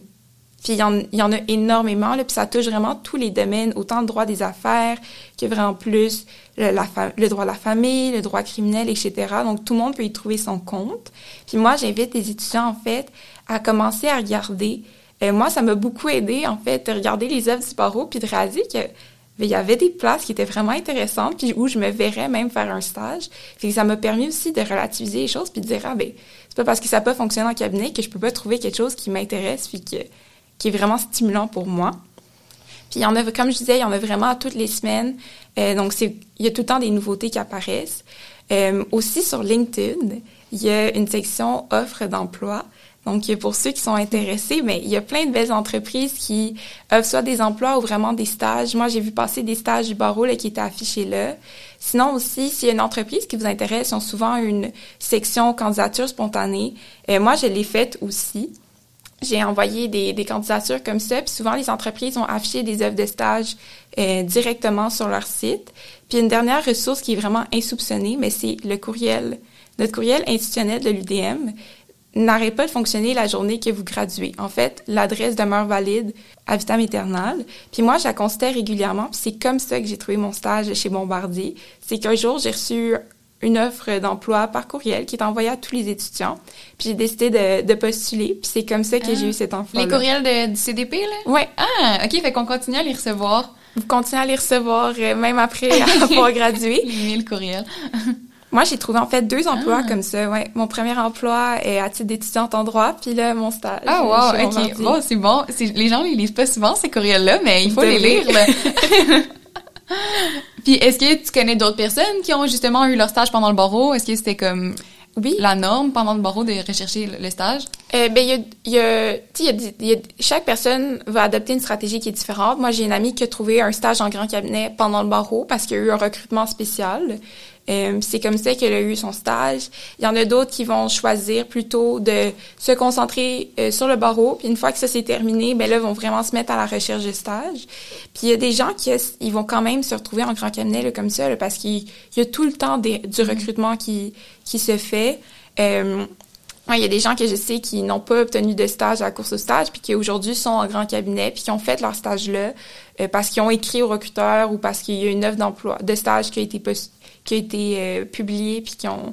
puis il y, en, a énormément, là, puis ça touche vraiment tous les domaines, autant le droit des affaires que vraiment plus le, la le droit de la famille, le droit criminel, etc. Donc tout le monde peut y trouver son compte. Puis moi, j'invite les étudiants, en fait, à commencer à regarder et moi, ça m'a beaucoup aidé, en fait, de regarder les œuvres du barreau puis de réaliser que ben, il y avait des places qui étaient vraiment intéressantes puis où je me verrais même faire un stage. Fait que ça m'a permis aussi de relativiser les choses puis de dire ah ben c'est pas parce que ça peut fonctionner en cabinet que je peux pas trouver quelque chose qui m'intéresse puis qui est vraiment stimulant pour moi. Puis il y en a comme je disais, il y en a vraiment toutes les semaines. Euh, donc c'est il y a tout le temps des nouveautés qui apparaissent. Euh, aussi sur LinkedIn, il y a une section offres d'emploi. Donc, pour ceux qui sont intéressés, mais il y a plein de belles entreprises qui offrent soit des emplois ou vraiment des stages. Moi, j'ai vu passer des stages du barreau là, qui étaient affichés là. Sinon aussi, s'il y a une entreprise qui vous intéresse, ils ont souvent une section candidature spontanée. Euh, moi, je l'ai faite aussi. J'ai envoyé des, candidatures comme ça, puis souvent les entreprises ont affiché des offres de stage euh, directement sur leur site. Puis une dernière ressource qui est vraiment insoupçonnée, mais c'est le courriel notre courriel institutionnel de l'UDM n'arrête pas de fonctionner la journée que vous graduez. En fait, l'adresse demeure valide à vitam aeternam. Puis moi, je la considère régulièrement. Puis c'est comme ça que j'ai trouvé mon stage chez Bombardier. C'est qu'un jour, j'ai reçu une offre d'emploi par courriel qui est envoyée à tous les étudiants. Puis j'ai décidé de, de, postuler. Puis c'est comme ça que j'ai eu cet emploi. Les courriels de, du CDP, là? Oui. Ah, OK. Fait qu'on continue à les recevoir. Vous continuez à les recevoir euh, même après avoir [laughs] gradué. Les mille courriels. [laughs] Moi, j'ai trouvé en fait deux emplois ah. comme ça. Ouais, mon premier emploi est à titre d'étudiante en droit, puis là mon stage. Ah wow, ok. Bon, c'est bon. Les gens les lisent pas souvent ces courriels-là, mais il faut les lire. [laughs] puis est-ce que tu connais d'autres personnes qui ont justement eu leur stage pendant le barreau? Est-ce que c'était comme oui. la norme pendant le barreau de rechercher le stage? Euh, ben, il y a, y a, y a, chaque personne va adopter une stratégie qui est différente. Moi, j'ai une amie qui a trouvé un stage en grand cabinet pendant le barreau parce qu'il y a eu un recrutement spécial. Euh, c'est comme ça qu'elle a eu son stage. Il y en a d'autres qui vont choisir plutôt de se concentrer euh, sur le barreau. Puis une fois que ça s'est terminé, ben là, vont vraiment se mettre à la recherche de stage. Puis il y a des gens qui ils vont quand même se retrouver en grand cabinet là, comme ça, parce qu'il y a tout le temps du recrutement qui, qui se fait. Euh, il y a des gens que je sais qui n'ont pas obtenu de stage à la course au stage, puis qui aujourd'hui sont en grand cabinet, puis qui ont fait leur stage là parce qu'ils ont écrit au recruteur ou parce qu'il y a une offre d'emploi, de stage qui a été qui a été euh, publié puis qui ont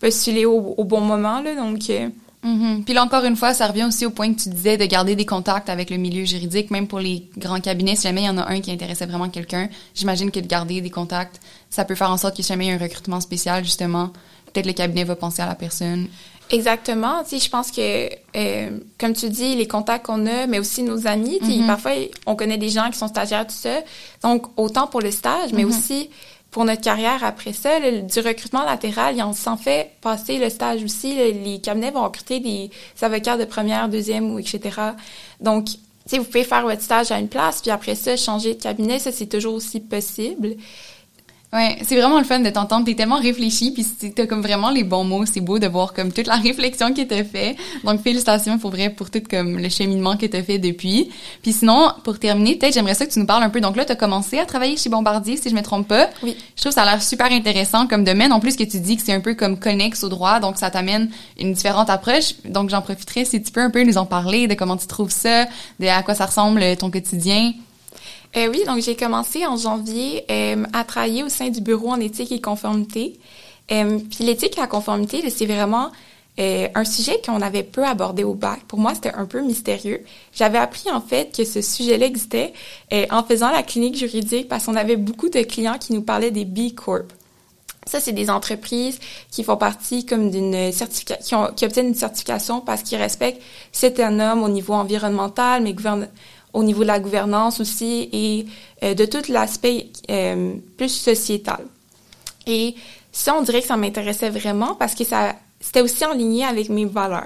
postulé au, au bon moment là donc euh. mm-hmm. Puis là encore une fois, ça revient aussi au point que tu disais de garder des contacts avec le milieu juridique, même pour les grands cabinets. Si jamais il y en a un qui intéressait vraiment quelqu'un, j'imagine que de garder des contacts, ça peut faire en sorte que si jamais il y a un recrutement spécial, justement, peut-être le cabinet va penser à la personne. Exactement. Tu sais, je pense que, euh, comme tu dis, les contacts qu'on a, mais aussi nos amis, tu sais, mm-hmm. parfois, on connaît des gens qui sont stagiaires, tout ça. Donc, autant pour le stage, mais mm-hmm. aussi pour notre carrière après ça, du recrutement latéral, on s'en fait passer le stage aussi. les cabinets vont recruter des avocats de première, deuxième ou etc. Donc, vous pouvez faire votre stage à une place, puis après ça, changer de cabinet, ça, c'est toujours aussi possible. Ouais, c'est vraiment le fun de t'entendre. T'es tellement réfléchi, puis t'as comme vraiment les bons mots. C'est beau de voir comme toute la [laughs] réflexion que t'as fait. Donc félicitations pour vrai pour tout comme le cheminement que t'as fait depuis. Puis sinon, pour terminer, peut-être j'aimerais ça que tu nous parles un peu. Donc là, t'as commencé à travailler chez Bombardier, si je me trompe pas. Oui. Je trouve ça a l'air super intéressant comme domaine. En plus que tu dis que c'est un peu comme connexe au droit, donc ça t'amène une différente approche. Donc j'en profiterai si tu peux un peu nous en parler de comment tu trouves ça, de à quoi ça ressemble ton quotidien. Euh, oui, donc j'ai commencé en janvier euh, à travailler au sein du bureau en éthique et conformité. Euh, puis l'éthique et la conformité, c'est vraiment un sujet qu'on avait peu abordé au bac. Pour moi, c'était un peu mystérieux. J'avais appris en fait que ce sujet-là existait en faisant la clinique juridique parce qu'on avait beaucoup de clients qui nous parlaient des B Corp. Ça, c'est des entreprises qui font partie comme d'une certification, qui, obtiennent une certification parce qu'ils respectent certains normes au niveau environnemental, mais au niveau de la gouvernance aussi et euh, de tout l'aspect euh, plus sociétal. Et ça, on dirait que ça m'intéressait vraiment parce que ça, c'était aussi en ligne avec mes valeurs.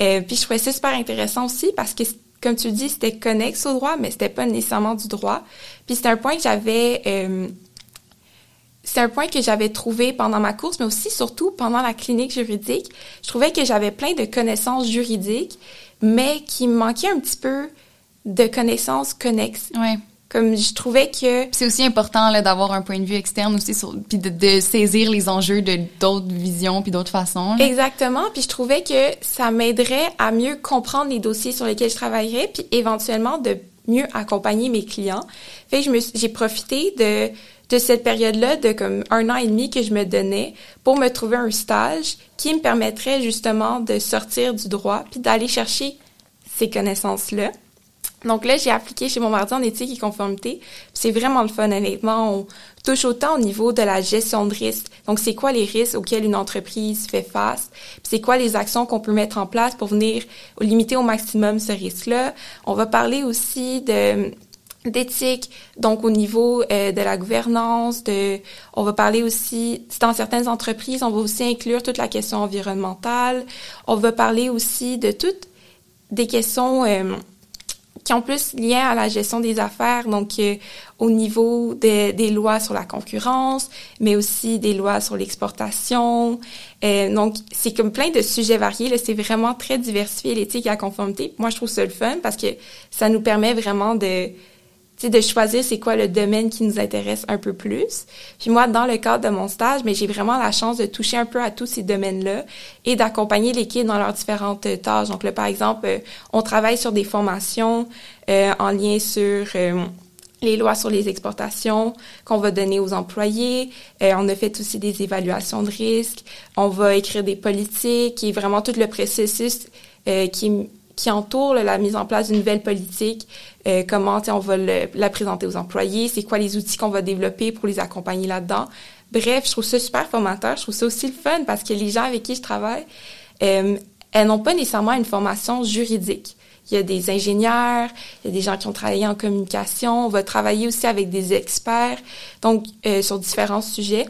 Euh, puis je trouvais ça super intéressant aussi parce que, comme tu dis, c'était connexe au droit, mais c'était pas nécessairement du droit. Puis c'était un point que j'avais euh, c'est un point que j'avais trouvé pendant ma course, mais aussi surtout pendant la clinique juridique. Je trouvais que j'avais plein de connaissances juridiques, mais qui me manquait un petit peu de connaissances connexes. Ouais. Comme je trouvais que c'est aussi important là d'avoir un point de vue externe aussi sur puis de, de saisir les enjeux de d'autres visions puis d'autres façons. Là. Exactement, puis je trouvais que ça m'aiderait à mieux comprendre les dossiers sur lesquels je travaillerais puis éventuellement de mieux accompagner mes clients. Fait que je me j'ai profité de de cette période-là de comme un an et demi que je me donnais pour me trouver un stage qui me permettrait justement de sortir du droit puis d'aller chercher ces connaissances-là. Donc là, j'ai appliqué chez mon mardi en éthique et conformité. C'est vraiment le fun, honnêtement. On touche autant au niveau de la gestion de risques. Donc, c'est quoi les risques auxquels une entreprise fait face? C'est quoi les actions qu'on peut mettre en place pour venir limiter au maximum ce risque-là? On va parler aussi de d'éthique, donc au niveau euh, de la gouvernance, de, on va parler aussi, dans certaines entreprises, on va aussi inclure toute la question environnementale, on va parler aussi de toutes des questions euh, qui ont plus lien à la gestion des affaires, donc euh, au niveau de, des lois sur la concurrence, mais aussi des lois sur l'exportation. Euh, donc, c'est comme plein de sujets variés. C'est vraiment très diversifié, l'éthique et la conformité. Moi, je trouve ça le fun parce que ça nous permet vraiment de de choisir c'est quoi le domaine qui nous intéresse un peu plus. Puis moi, dans le cadre de mon stage, mais j'ai vraiment la chance de toucher un peu à tous ces domaines-là et d'accompagner l'équipe dans leurs différentes tâches. Donc là, par exemple, euh, on travaille sur des formations euh, en lien sur euh, les lois sur les exportations qu'on va donner aux employés. Euh, on a fait aussi des évaluations de risques. On va écrire des politiques et vraiment tout le processus qui qui entoure là, la mise en place d'une nouvelle politique, euh, comment on va la présenter aux employés, c'est quoi les outils qu'on va développer pour les accompagner là-dedans. Bref, je trouve ça super formateur. Je trouve ça aussi le fun parce que les gens avec qui je travaille, euh, elles n'ont pas nécessairement une formation juridique. Il y a des ingénieurs, il y a des gens qui ont travaillé en communication. On va travailler aussi avec des experts, donc euh, sur différents sujets.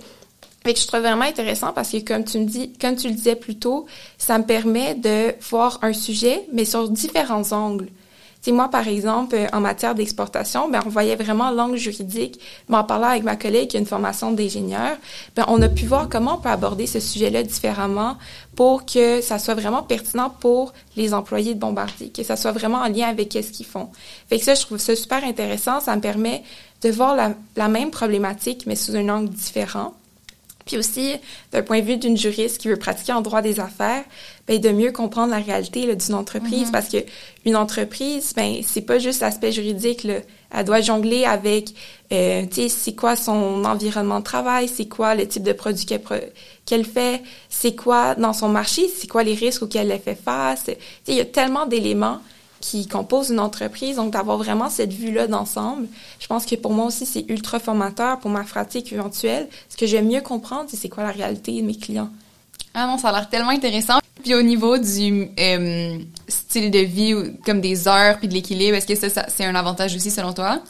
Fait que je trouve vraiment intéressant parce que comme tu me dis, comme tu le disais plus tôt, ça me permet de voir un sujet, mais sur différents angles. Tu moi, par exemple, euh, en matière d'exportation, ben, on voyait vraiment l'angle juridique. Mais en parlant avec ma collègue qui a une formation d'ingénieur, ben, on a pu voir comment on peut aborder ce sujet-là différemment pour que ça soit vraiment pertinent pour les employés de Bombardier, que ça soit vraiment en lien avec ce qu'ils font. Fait que ça, je trouve ça super intéressant. Ça me permet de voir la même problématique, mais sous un angle différent. Puis aussi, d'un point de vue d'une juriste qui veut pratiquer en droit des affaires, ben, de mieux comprendre la réalité d'une entreprise mm-hmm. parce que une entreprise, ben c'est pas juste l'aspect juridique. Là. Elle doit jongler avec, euh, tu sais, c'est quoi son environnement de travail, c'est quoi le type de produit qu'elle qu'elle fait, c'est quoi dans son marché, c'est quoi les risques auxquels elle fait face. Tu sais, il y a tellement d'éléments qui composent une entreprise. Donc, d'avoir vraiment cette vue-là d'ensemble, je pense que pour moi aussi, c'est ultra formateur pour ma pratique éventuelle. Ce que j'aime mieux comprendre, c'est quoi la réalité de mes clients. Ah non, ça a l'air tellement intéressant. Puis au niveau du euh, style de vie, comme des heures puis de l'équilibre, est-ce que ça, ça c'est un avantage aussi selon toi?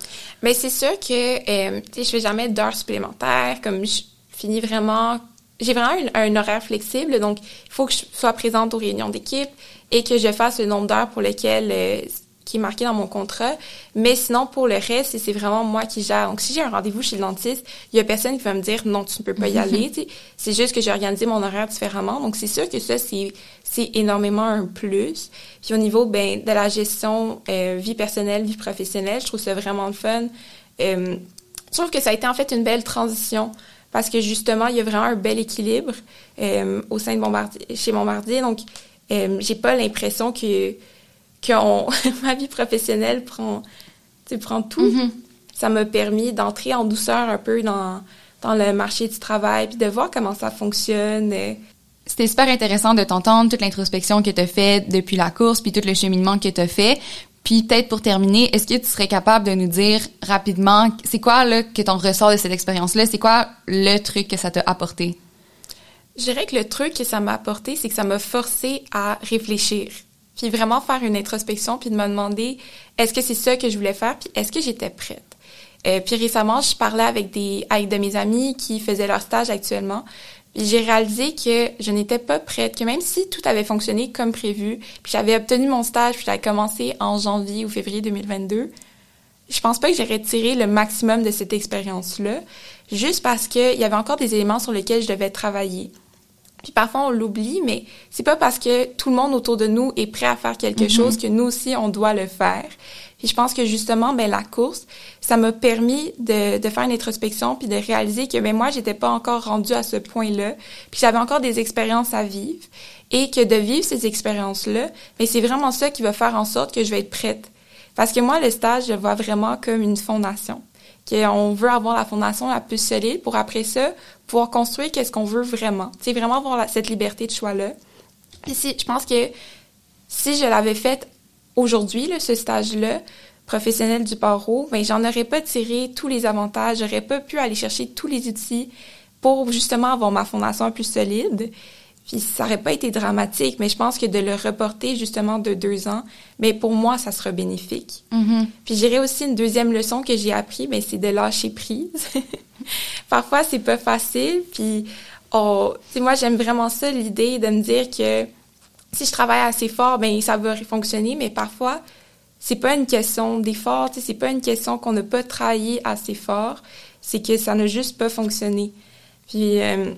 Mais c'est sûr que euh, tu sais, je fais jamais d'heures supplémentaires. Comme je finis vraiment, j'ai vraiment un, horaire flexible, donc il faut que je sois présente aux réunions d'équipe et que je fasse le nombre d'heures pour lesquelles euh, qui est marqué dans mon contrat. Mais sinon, pour le reste, c'est vraiment moi qui gère. Donc, si j'ai un rendez-vous chez le dentiste, il y a personne qui va me dire non, tu ne peux pas y [laughs] aller. c'est juste que j'ai organisé mon horaire différemment. Donc, c'est sûr que ça, c'est c'est énormément un plus. Puis au niveau ben, de la gestion euh, vie personnelle, vie professionnelle, je trouve ça vraiment le fun. Euh, je trouve que ça a été en fait une belle transition parce que justement, il y a vraiment un bel équilibre euh, au sein de Bombardier, chez Bombardier. Donc, euh, j'ai pas l'impression que, que [laughs] ma vie professionnelle prend, tout. Mm-hmm. Ça m'a permis d'entrer en douceur un peu dans, dans le marché du travail, puis de voir comment ça fonctionne. C'était super intéressant de t'entendre toute l'introspection que tu as fait depuis la course, puis tout le cheminement que tu as fait. Puis peut-être pour terminer, est-ce que tu serais capable de nous dire rapidement, c'est quoi que t'en ressors de cette expérience-là? C'est quoi le truc que ça t'a apporté? Je dirais que le truc que ça m'a apporté, c'est que ça m'a forcé à réfléchir. Puis vraiment faire une introspection, puis de me demander, est-ce que c'est ça que je voulais faire, puis est-ce que j'étais prête? Euh, puis récemment, je parlais avec des avec de mes amis qui faisaient leur stage actuellement j'ai réalisé que je n'étais pas prête, que même si tout avait fonctionné comme prévu, puis j'avais obtenu mon stage, puis j'avais commencé en janvier ou février 2022, je pense pas que j'aurais tiré le maximum de cette expérience-là, juste parce qu'il y avait encore des éléments sur lesquels je devais travailler. Puis parfois on l'oublie, mais c'est pas parce que tout le monde autour de nous est prêt à faire quelque mm-hmm. chose que nous aussi on doit le faire. Puis je pense que justement, ben la course, ça m'a permis de, de faire une introspection puis de réaliser que ben moi j'étais pas encore rendue à ce point-là, puis j'avais encore des expériences à vivre et que de vivre ces expériences-là, mais ben, c'est vraiment ça qui va faire en sorte que je vais être prête. Parce que moi le stage, je vois vraiment comme une fondation. Qu'on veut avoir la fondation la plus solide pour après ça pouvoir construire qu'est-ce qu'on veut vraiment. C'est vraiment avoir cette liberté de choix-là. Puis si, je pense que si je l'avais fait aujourd'hui, ce stage-là, professionnel du barreau, ben, j'en aurais pas tiré tous les avantages, j'aurais pas pu aller chercher tous les outils pour justement avoir ma fondation plus solide. Puis ça aurait pas été dramatique, mais je pense que de le reporter justement de deux ans, mais ben, pour moi, ça sera bénéfique. Mm-hmm. Puis j'irais aussi une deuxième leçon que j'ai appris, mais ben, c'est de lâcher prise. [laughs] Parfois, c'est pas facile, puis oh, moi, j'aime vraiment ça, l'idée de me dire que si je travaille assez fort, ben ça va fonctionner, mais parfois, c'est pas une question d'effort, c'est pas une question qu'on n'a pas travaillé assez fort, c'est que ça n'a juste pas fonctionné. Puis, euh,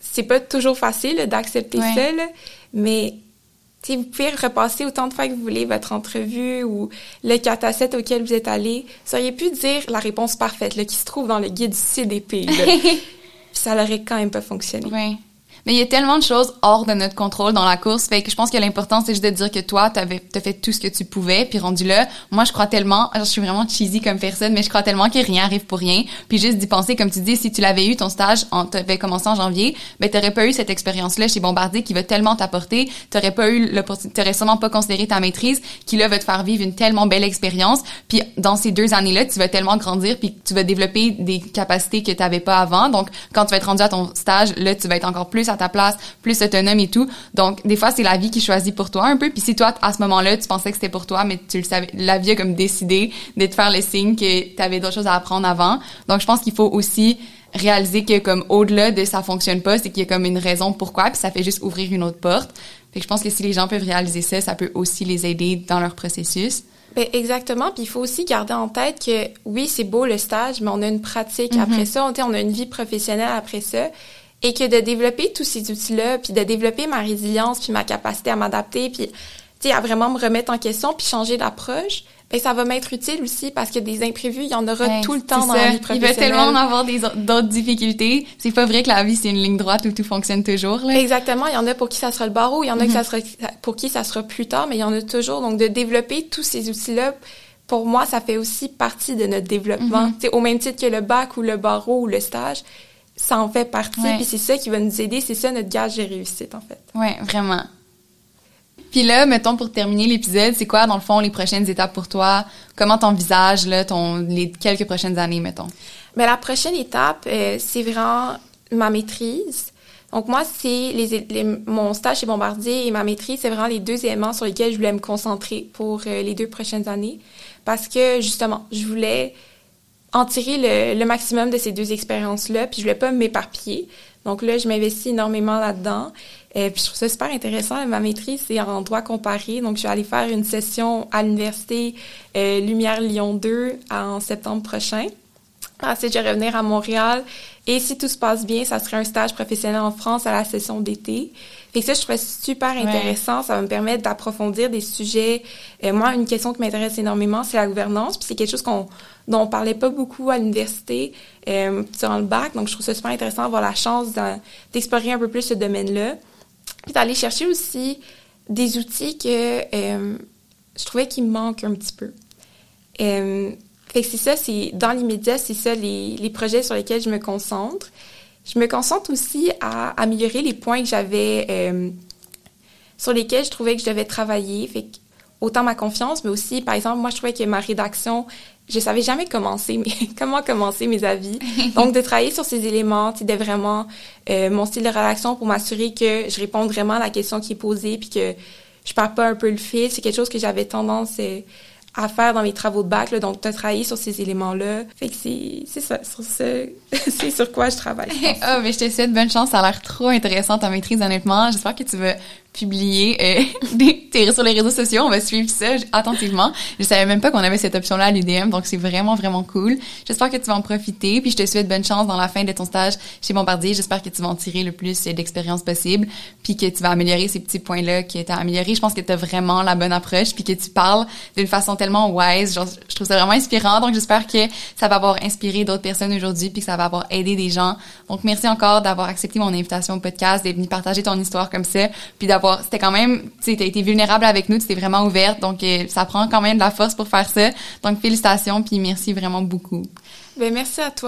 c'est pas toujours facile d'accepter ça, mais vous pouvez repasser autant de fois que vous voulez votre entrevue ou le 4 à 7 auquel vous êtes allé. Vous auriez pu dire la réponse parfaite là, qui se trouve dans le guide du CDP. [laughs] Puis ça n'aurait quand même pas fonctionné. Oui. Mais il y a tellement de choses hors de notre contrôle dans la course, fait que je pense que l'important c'est juste de dire que toi t'avais t'as fait tout ce que tu pouvais, puis rendu là, moi je crois tellement, je suis vraiment cheesy comme personne, mais je crois tellement que rien arrive pour rien, puis juste d'y penser comme tu dis, si tu l'avais eu ton stage, en t'avais commencé en janvier, ben t'aurais pas eu cette expérience là chez Bombardier qui va tellement t'apporter, t'aurais pas eu l'opportunité, t'aurais sûrement pas considéré ta maîtrise qui là va te faire vivre une tellement belle expérience, puis dans ces deux années là, tu vas tellement grandir, puis tu vas développer des capacités que t'avais pas avant, donc quand tu vas être rendu à ton stage, là tu vas être encore plus à ta place, plus autonome et tout. Donc, des fois, c'est la vie qui choisit pour toi un peu. Puis si toi, à ce moment-là, tu pensais que c'était pour toi, mais tu le savais, la vie a comme décidé de te faire le signe que tu avais d'autres choses à apprendre avant. Donc, je pense qu'il faut aussi réaliser que comme au-delà de ça fonctionne pas, c'est qu'il y a comme une raison pourquoi, puis ça fait juste ouvrir une autre porte. Fait que je pense que si les gens peuvent réaliser ça, ça peut aussi les aider dans leur processus. Ben exactement. Puis il faut aussi garder en tête que oui, c'est beau le stage, mais on a une pratique après mm-hmm. ça. On, on a une vie professionnelle après ça et que de développer tous ces outils-là, puis de développer ma résilience, puis ma capacité à m'adapter, puis tu sais, à vraiment me remettre en question, puis changer d'approche, ben ça va m'être utile aussi parce que des imprévus, il y en aura tout le temps dans la vie professionnelle. Il va tellement en avoir d'autres difficultés. C'est pas vrai que la vie c'est une ligne droite où tout fonctionne toujours. Là. Exactement. Il y en a pour qui ça sera le barreau, il y en a que ça mm-hmm. sera pour qui ça sera plus tard, mais il y en a toujours. Donc de développer tous ces outils-là, pour moi, ça fait aussi partie de notre développement. Mm-hmm. au même titre que le bac ou le barreau ou le stage ça en fait partie, puis c'est ça qui va nous aider, c'est ça notre gage de réussite, en fait. Oui, vraiment. Puis là, mettons, pour terminer l'épisode, c'est quoi, dans le fond, les prochaines étapes pour toi? Comment t'envisages, là, ton, les quelques prochaines années, mettons? Mais la prochaine étape, euh, c'est vraiment ma maîtrise. Donc moi, c'est les, mon stage chez Bombardier et ma maîtrise, c'est vraiment les deux éléments sur lesquels je voulais me concentrer pour euh, les deux prochaines années. Parce que, justement, je voulais en tirer le, maximum de ces deux expériences-là, puis je voulais pas m'éparpiller. Donc là, je m'investis énormément là-dedans. Et puis je trouve ça super intéressant. Ma maîtrise, c'est en droit comparé. Donc, je vais aller faire une session à l'Université Lumière Lyon 2 en septembre prochain. Ensuite, je vais revenir à Montréal. Et si tout se passe bien, ça serait un stage professionnel en France à la session d'été. Fait que ça, je trouvais super intéressant. Ça va me permettre d'approfondir des sujets. Euh, moi, une question qui m'intéresse énormément, c'est la gouvernance. Puis c'est quelque chose qu'on dont on parlait pas beaucoup à l'université euh, durant le bac. Donc, je trouve ça super intéressant d'avoir la chance d'explorer un peu plus ce domaine-là. Puis d'aller chercher aussi des outils que euh, je trouvais qu'il me manquent un petit peu. Euh, fait que c'est ça, c'est dans l'immédiat, c'est ça les, les projets sur lesquels je me concentre. Je me concentre aussi à améliorer les points que j'avais euh, sur lesquels je trouvais que je devais travailler. Fait que autant ma confiance, mais aussi, par exemple, moi, je trouvais que ma rédaction, je savais jamais commencer, mais [laughs] comment commencer mes avis. [laughs] Donc, de travailler sur ces éléments, de vraiment euh, mon style de rédaction pour m'assurer que je réponde vraiment à la question qui est posée, puis que je perds pas un peu le fil. C'est quelque chose que j'avais tendance euh, à faire dans mes travaux de bac, là, donc de travailler sur ces éléments-là. Fait que c'est, c'est ça, sur ce, [laughs] c'est sur quoi je travaille. oh, [laughs] mais je te souhaite bonne chance, ça a l'air trop intéressant ta maîtrise, honnêtement. J'espère que tu vas publier euh, [laughs] sur les réseaux sociaux. On va suivre ça attentivement. Je savais même pas qu'on avait cette option-là à l'UDM, donc c'est vraiment, vraiment cool. J'espère que tu vas en profiter, puis je te souhaite bonne chance dans la fin de ton stage chez Bombardier. J'espère que tu vas en tirer le plus d'expérience possible, puis que tu vas améliorer ces petits points-là qui t'as amélioré. Je pense que tu as vraiment la bonne approche, puis que tu parles d'une façon tellement wise. Genre, je trouve ça vraiment inspirant, donc j'espère que ça va avoir inspiré d'autres personnes aujourd'hui, puis que ça va avoir aidé des gens. Donc merci encore d'avoir accepté mon invitation au podcast, d'être venu partager ton histoire comme ça, puis d'avoir c'était quand même, tu sais, été vulnérable avec nous, tu t'es vraiment ouverte, donc euh, ça prend quand même de la force pour faire ça. Donc félicitations, puis merci vraiment beaucoup. Ben merci à toi.